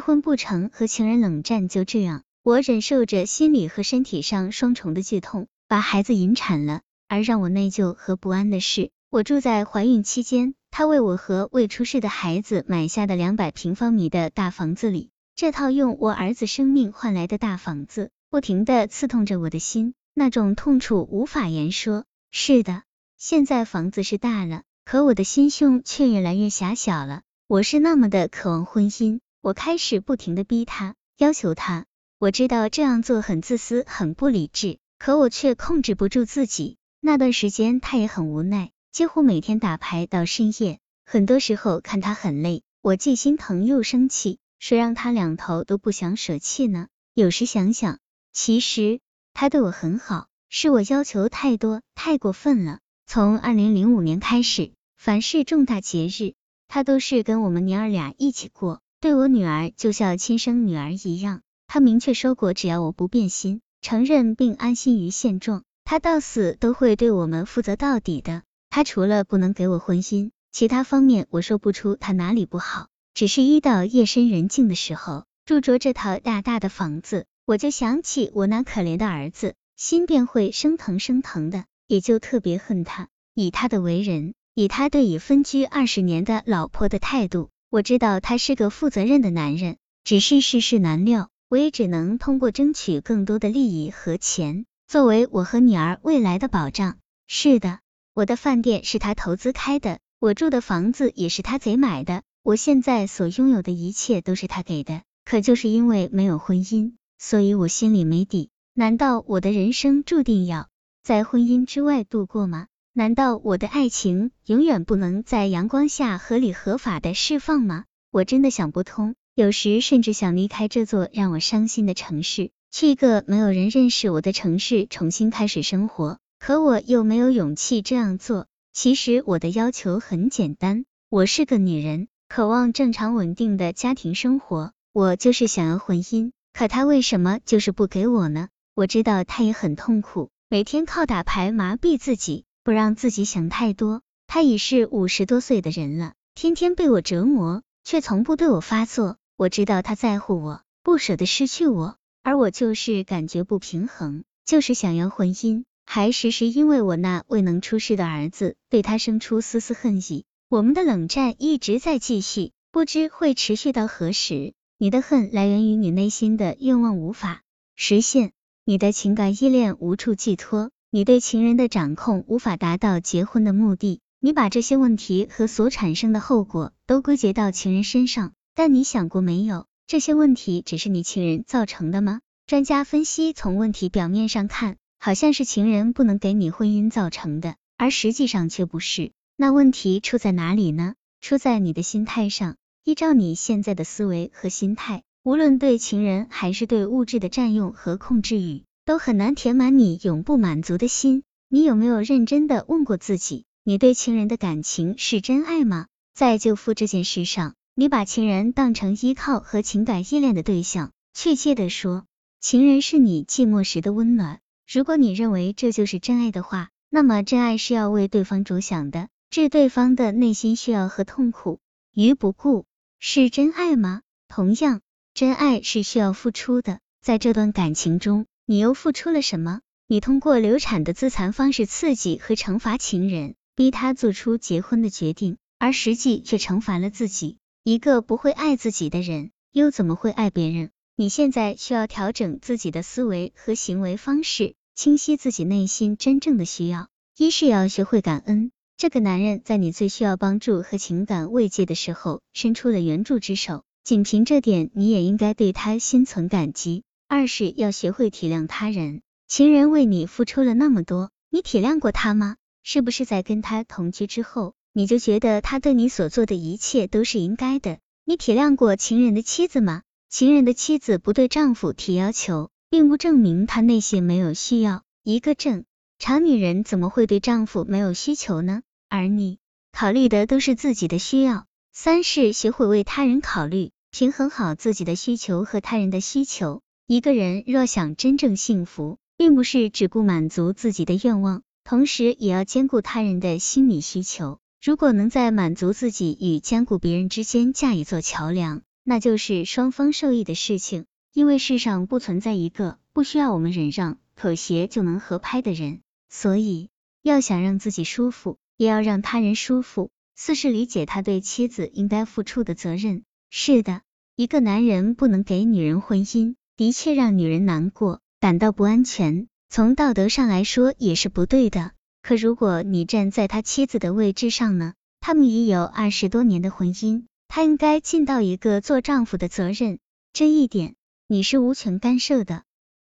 婚不成，和情人冷战，就这样，我忍受着心理和身体上双重的剧痛，把孩子引产了。而让我内疚和不安的是，我住在怀孕期间，他为我和未出世的孩子买下的两百平方米的大房子里，这套用我儿子生命换来的大房子，不停的刺痛着我的心，那种痛楚无法言说。是的，现在房子是大了，可我的心胸却越来越狭小了。我是那么的渴望婚姻，我开始不停的逼他，要求他。我知道这样做很自私，很不理智，可我却控制不住自己。那段时间，他也很无奈，几乎每天打牌到深夜。很多时候看他很累，我既心疼又生气，谁让他两头都不想舍弃呢？有时想想，其实他对我很好，是我要求太多，太过分了。从二零零五年开始，凡是重大节日，他都是跟我们娘儿俩一起过，对我女儿就像亲生女儿一样。他明确说过，只要我不变心，承认并安心于现状。他到死都会对我们负责到底的。他除了不能给我婚姻，其他方面我说不出他哪里不好。只是一到夜深人静的时候，住着这套大大的房子，我就想起我那可怜的儿子，心便会生疼生疼的，也就特别恨他。以他的为人，以他对已分居二十年的老婆的态度，我知道他是个负责任的男人。只是世事难料，我也只能通过争取更多的利益和钱。作为我和女儿未来的保障，是的，我的饭店是他投资开的，我住的房子也是他贼买的，我现在所拥有的一切都是他给的。可就是因为没有婚姻，所以我心里没底。难道我的人生注定要在婚姻之外度过吗？难道我的爱情永远不能在阳光下合理合法的释放吗？我真的想不通，有时甚至想离开这座让我伤心的城市。去一个没有人认识我的城市重新开始生活，可我又没有勇气这样做。其实我的要求很简单，我是个女人，渴望正常稳定的家庭生活，我就是想要婚姻。可他为什么就是不给我呢？我知道他也很痛苦，每天靠打牌麻痹自己，不让自己想太多。他已是五十多岁的人了，天天被我折磨，却从不对我发作。我知道他在乎我，不舍得失去我。而我就是感觉不平衡，就是想要婚姻，还时时因为我那未能出世的儿子，对他生出丝丝恨意。我们的冷战一直在继续，不知会持续到何时。你的恨来源于你内心的愿望无法实现，你的情感依恋无处寄托，你对情人的掌控无法达到结婚的目的。你把这些问题和所产生的后果都归结到情人身上，但你想过没有？这些问题只是你情人造成的吗？专家分析，从问题表面上看，好像是情人不能给你婚姻造成的，而实际上却不是。那问题出在哪里呢？出在你的心态上。依照你现在的思维和心态，无论对情人还是对物质的占用和控制欲，都很难填满你永不满足的心。你有没有认真的问过自己，你对情人的感情是真爱吗？在救父这件事上。你把情人当成依靠和情感依恋的对象，确切的说，情人是你寂寞时的温暖。如果你认为这就是真爱的话，那么真爱是要为对方着想的，置对方的内心需要和痛苦于不顾，是真爱吗？同样，真爱是需要付出的。在这段感情中，你又付出了什么？你通过流产的自残方式刺激和惩罚情人，逼他做出结婚的决定，而实际却惩罚了自己。一个不会爱自己的人，又怎么会爱别人？你现在需要调整自己的思维和行为方式，清晰自己内心真正的需要。一是要学会感恩，这个男人在你最需要帮助和情感慰藉的时候，伸出了援助之手，仅凭这点，你也应该对他心存感激。二是要学会体谅他人，情人为你付出了那么多，你体谅过他吗？是不是在跟他同居之后？你就觉得他对你所做的一切都是应该的？你体谅过情人的妻子吗？情人的妻子不对丈夫提要求，并不证明她内心没有需要。一个正常女人怎么会对丈夫没有需求呢？而你考虑的都是自己的需要。三是学会为他人考虑，平衡好自己的需求和他人的需求。一个人若想真正幸福，并不是只顾满足自己的愿望，同时也要兼顾他人的心理需求。如果能在满足自己与兼顾别人之间架一座桥梁，那就是双方受益的事情。因为世上不存在一个不需要我们忍让、妥协就能合拍的人，所以要想让自己舒服，也要让他人舒服。四是理解他对妻子应该付出的责任。是的，一个男人不能给女人婚姻，的确让女人难过，感到不安全。从道德上来说也是不对的。可如果你站在他妻子的位置上呢？他们已有二十多年的婚姻，他应该尽到一个做丈夫的责任，这一点你是无权干涉的。